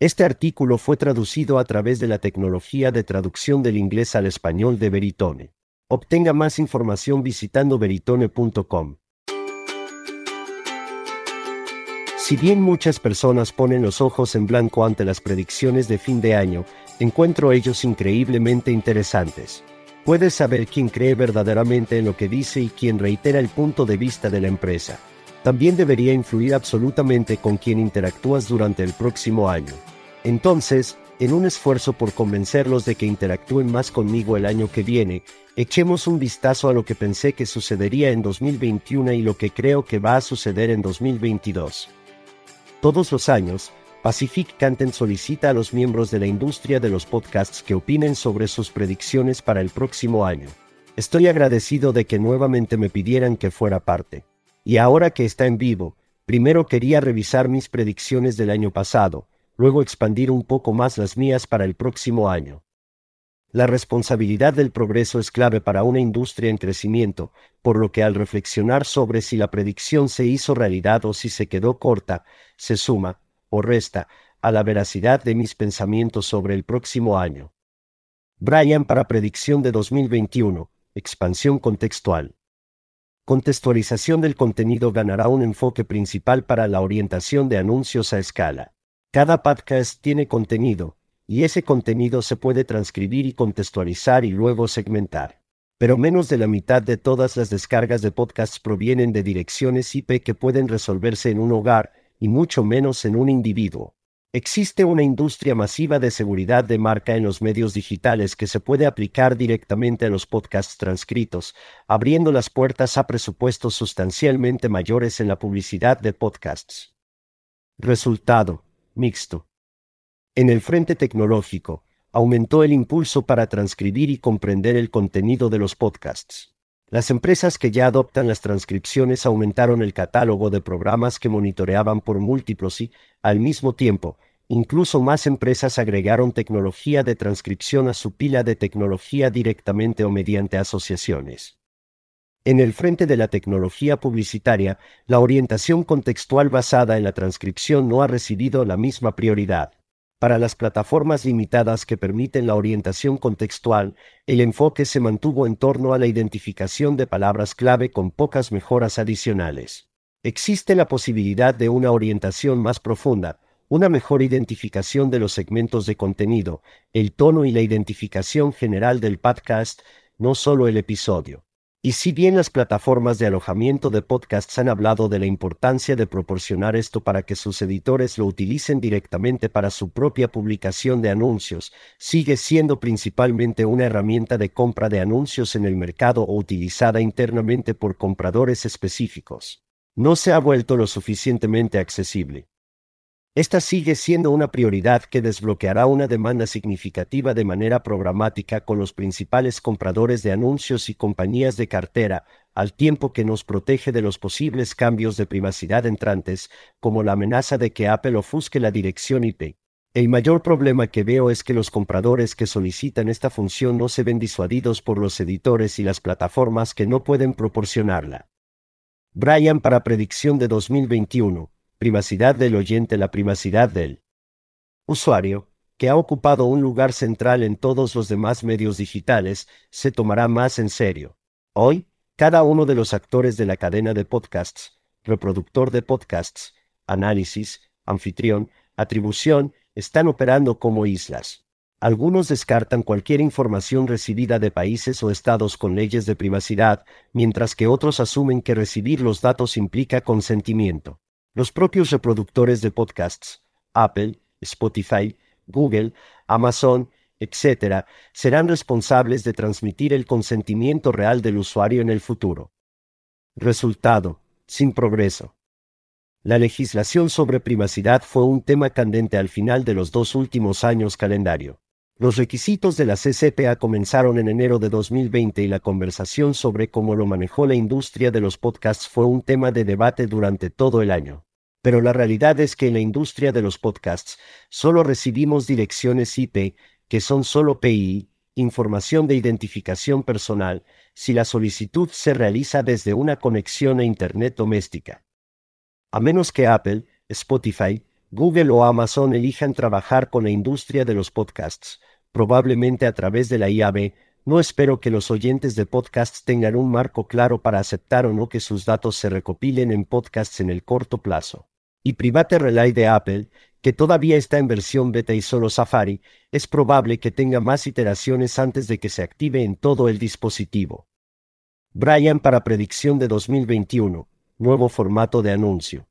Este artículo fue traducido a través de la tecnología de traducción del inglés al español de Veritone. Obtenga más información visitando veritone.com. Si bien muchas personas ponen los ojos en blanco ante las predicciones de fin de año, encuentro ellos increíblemente interesantes. Puedes saber quién cree verdaderamente en lo que dice y quién reitera el punto de vista de la empresa. También debería influir absolutamente con quien interactúas durante el próximo año. Entonces, en un esfuerzo por convencerlos de que interactúen más conmigo el año que viene, echemos un vistazo a lo que pensé que sucedería en 2021 y lo que creo que va a suceder en 2022. Todos los años, Pacific Content solicita a los miembros de la industria de los podcasts que opinen sobre sus predicciones para el próximo año. Estoy agradecido de que nuevamente me pidieran que fuera parte. Y ahora que está en vivo, primero quería revisar mis predicciones del año pasado, luego expandir un poco más las mías para el próximo año. La responsabilidad del progreso es clave para una industria en crecimiento, por lo que al reflexionar sobre si la predicción se hizo realidad o si se quedó corta, se suma, o resta, a la veracidad de mis pensamientos sobre el próximo año. Brian para predicción de 2021, expansión contextual. Contextualización del contenido ganará un enfoque principal para la orientación de anuncios a escala. Cada podcast tiene contenido, y ese contenido se puede transcribir y contextualizar y luego segmentar. Pero menos de la mitad de todas las descargas de podcasts provienen de direcciones IP que pueden resolverse en un hogar, y mucho menos en un individuo. Existe una industria masiva de seguridad de marca en los medios digitales que se puede aplicar directamente a los podcasts transcritos, abriendo las puertas a presupuestos sustancialmente mayores en la publicidad de podcasts. Resultado mixto. En el frente tecnológico, aumentó el impulso para transcribir y comprender el contenido de los podcasts. Las empresas que ya adoptan las transcripciones aumentaron el catálogo de programas que monitoreaban por múltiplos y, al mismo tiempo, incluso más empresas agregaron tecnología de transcripción a su pila de tecnología directamente o mediante asociaciones. En el frente de la tecnología publicitaria, la orientación contextual basada en la transcripción no ha recibido la misma prioridad. Para las plataformas limitadas que permiten la orientación contextual, el enfoque se mantuvo en torno a la identificación de palabras clave con pocas mejoras adicionales. Existe la posibilidad de una orientación más profunda, una mejor identificación de los segmentos de contenido, el tono y la identificación general del podcast, no solo el episodio. Y si bien las plataformas de alojamiento de podcasts han hablado de la importancia de proporcionar esto para que sus editores lo utilicen directamente para su propia publicación de anuncios, sigue siendo principalmente una herramienta de compra de anuncios en el mercado o utilizada internamente por compradores específicos. No se ha vuelto lo suficientemente accesible. Esta sigue siendo una prioridad que desbloqueará una demanda significativa de manera programática con los principales compradores de anuncios y compañías de cartera, al tiempo que nos protege de los posibles cambios de privacidad entrantes, como la amenaza de que Apple ofusque la dirección IP. El mayor problema que veo es que los compradores que solicitan esta función no se ven disuadidos por los editores y las plataformas que no pueden proporcionarla. Brian para predicción de 2021 privacidad del oyente, la privacidad del usuario, que ha ocupado un lugar central en todos los demás medios digitales, se tomará más en serio. Hoy, cada uno de los actores de la cadena de podcasts, reproductor de podcasts, análisis, anfitrión, atribución, están operando como islas. Algunos descartan cualquier información recibida de países o estados con leyes de privacidad, mientras que otros asumen que recibir los datos implica consentimiento. Los propios reproductores de podcasts, Apple, Spotify, Google, Amazon, etc., serán responsables de transmitir el consentimiento real del usuario en el futuro. Resultado, sin progreso. La legislación sobre privacidad fue un tema candente al final de los dos últimos años calendario. Los requisitos de la CCPA comenzaron en enero de 2020 y la conversación sobre cómo lo manejó la industria de los podcasts fue un tema de debate durante todo el año. Pero la realidad es que en la industria de los podcasts solo recibimos direcciones IP, que son solo PI, información de identificación personal, si la solicitud se realiza desde una conexión a Internet doméstica. A menos que Apple, Spotify, Google o Amazon elijan trabajar con la industria de los podcasts, probablemente a través de la IAB, no espero que los oyentes de podcasts tengan un marco claro para aceptar o no que sus datos se recopilen en podcasts en el corto plazo. Y Private Relay de Apple, que todavía está en versión beta y solo Safari, es probable que tenga más iteraciones antes de que se active en todo el dispositivo. Brian para predicción de 2021, nuevo formato de anuncio.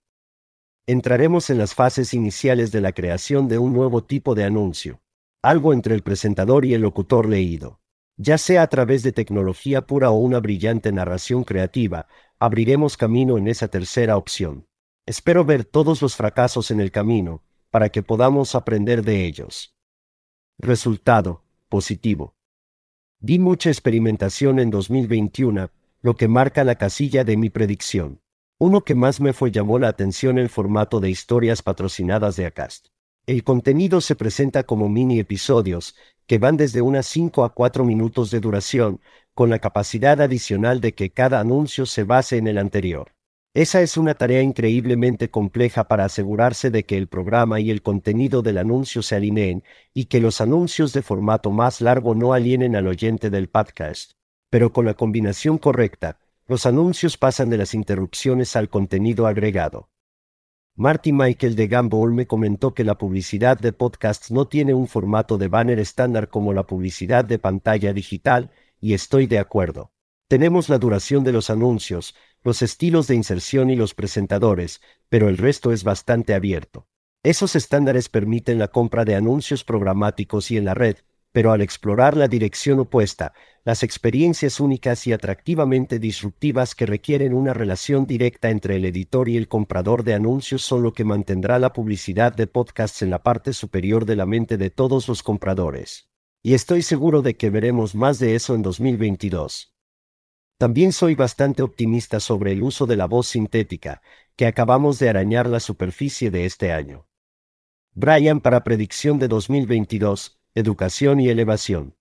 Entraremos en las fases iniciales de la creación de un nuevo tipo de anuncio, algo entre el presentador y el locutor leído. Ya sea a través de tecnología pura o una brillante narración creativa, abriremos camino en esa tercera opción. Espero ver todos los fracasos en el camino, para que podamos aprender de ellos. Resultado, positivo. Di mucha experimentación en 2021, lo que marca la casilla de mi predicción. Uno que más me fue llamó la atención el formato de historias patrocinadas de Acast. El contenido se presenta como mini episodios, que van desde unas 5 a 4 minutos de duración, con la capacidad adicional de que cada anuncio se base en el anterior. Esa es una tarea increíblemente compleja para asegurarse de que el programa y el contenido del anuncio se alineen y que los anuncios de formato más largo no alienen al oyente del podcast. Pero con la combinación correcta, los anuncios pasan de las interrupciones al contenido agregado. Marty Michael de Gamble me comentó que la publicidad de podcasts no tiene un formato de banner estándar como la publicidad de pantalla digital, y estoy de acuerdo. Tenemos la duración de los anuncios, los estilos de inserción y los presentadores, pero el resto es bastante abierto. Esos estándares permiten la compra de anuncios programáticos y en la red, pero al explorar la dirección opuesta, las experiencias únicas y atractivamente disruptivas que requieren una relación directa entre el editor y el comprador de anuncios son lo que mantendrá la publicidad de podcasts en la parte superior de la mente de todos los compradores. Y estoy seguro de que veremos más de eso en 2022. También soy bastante optimista sobre el uso de la voz sintética, que acabamos de arañar la superficie de este año. Brian para predicción de 2022, educación y elevación.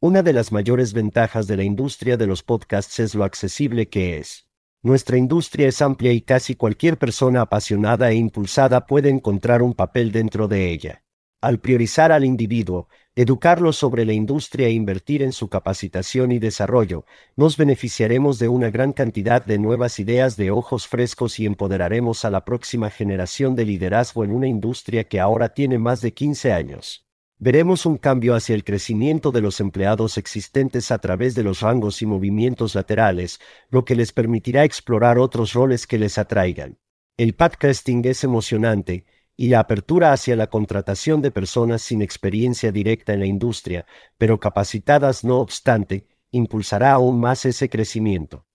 Una de las mayores ventajas de la industria de los podcasts es lo accesible que es. Nuestra industria es amplia y casi cualquier persona apasionada e impulsada puede encontrar un papel dentro de ella. Al priorizar al individuo, educarlo sobre la industria e invertir en su capacitación y desarrollo, nos beneficiaremos de una gran cantidad de nuevas ideas de ojos frescos y empoderaremos a la próxima generación de liderazgo en una industria que ahora tiene más de 15 años. Veremos un cambio hacia el crecimiento de los empleados existentes a través de los rangos y movimientos laterales, lo que les permitirá explorar otros roles que les atraigan. El podcasting es emocionante, y la apertura hacia la contratación de personas sin experiencia directa en la industria, pero capacitadas no obstante, impulsará aún más ese crecimiento.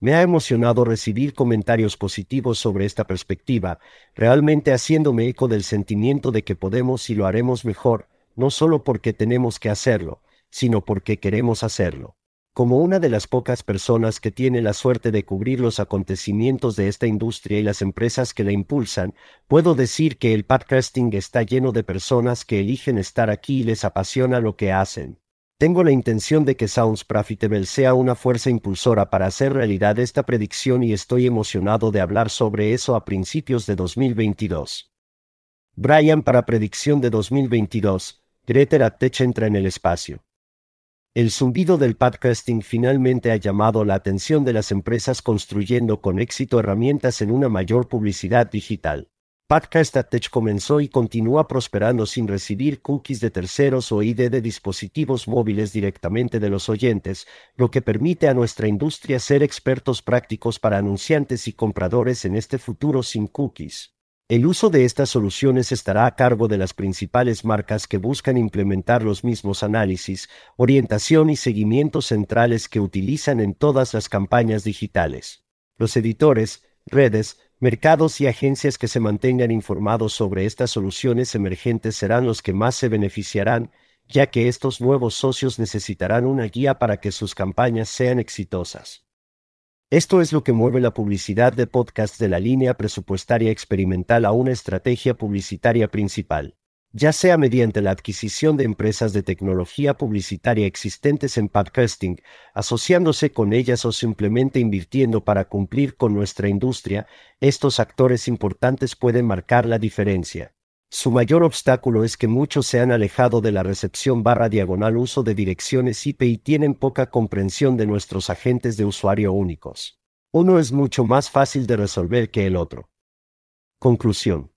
Me ha emocionado recibir comentarios positivos sobre esta perspectiva, realmente haciéndome eco del sentimiento de que podemos y lo haremos mejor, no solo porque tenemos que hacerlo, sino porque queremos hacerlo. Como una de las pocas personas que tiene la suerte de cubrir los acontecimientos de esta industria y las empresas que la impulsan, puedo decir que el podcasting está lleno de personas que eligen estar aquí y les apasiona lo que hacen. Tengo la intención de que Sounds Profitable sea una fuerza impulsora para hacer realidad esta predicción y estoy emocionado de hablar sobre eso a principios de 2022. Brian para predicción de 2022, Greter Attech entra en el espacio. El zumbido del podcasting finalmente ha llamado la atención de las empresas construyendo con éxito herramientas en una mayor publicidad digital. Podcast Attach comenzó y continúa prosperando sin recibir cookies de terceros o ID de dispositivos móviles directamente de los oyentes, lo que permite a nuestra industria ser expertos prácticos para anunciantes y compradores en este futuro sin cookies. El uso de estas soluciones estará a cargo de las principales marcas que buscan implementar los mismos análisis, orientación y seguimiento centrales que utilizan en todas las campañas digitales. Los editores, redes, mercados y agencias que se mantengan informados sobre estas soluciones emergentes serán los que más se beneficiarán, ya que estos nuevos socios necesitarán una guía para que sus campañas sean exitosas. Esto es lo que mueve la publicidad de podcast de la línea presupuestaria experimental a una estrategia publicitaria principal. ya sea mediante la adquisición de empresas de tecnología publicitaria existentes en podcasting, asociándose con ellas o simplemente invirtiendo para cumplir con nuestra industria, estos actores importantes pueden marcar la diferencia. Su mayor obstáculo es que muchos se han alejado de la recepción barra diagonal uso de direcciones IP y tienen poca comprensión de nuestros agentes de usuario únicos. Uno es mucho más fácil de resolver que el otro. Conclusión.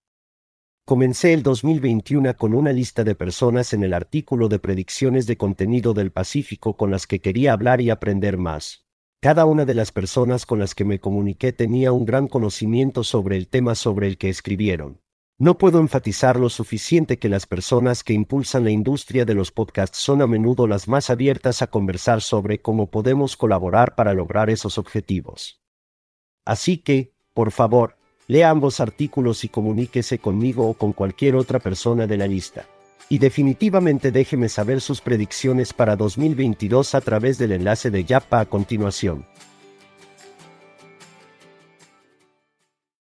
Comencé el 2021 con una lista de personas en el artículo de predicciones de contenido del Pacífico con las que quería hablar y aprender más. Cada una de las personas con las que me comuniqué tenía un gran conocimiento sobre el tema sobre el que escribieron. No puedo enfatizar lo suficiente que las personas que impulsan la industria de los podcasts son a menudo las más abiertas a conversar sobre cómo podemos colaborar para lograr esos objetivos. Así que, por favor, Lea ambos artículos y comuníquese conmigo o con cualquier otra persona de la lista. Y definitivamente déjeme saber sus predicciones para 2022 a través del enlace de Yapa a continuación.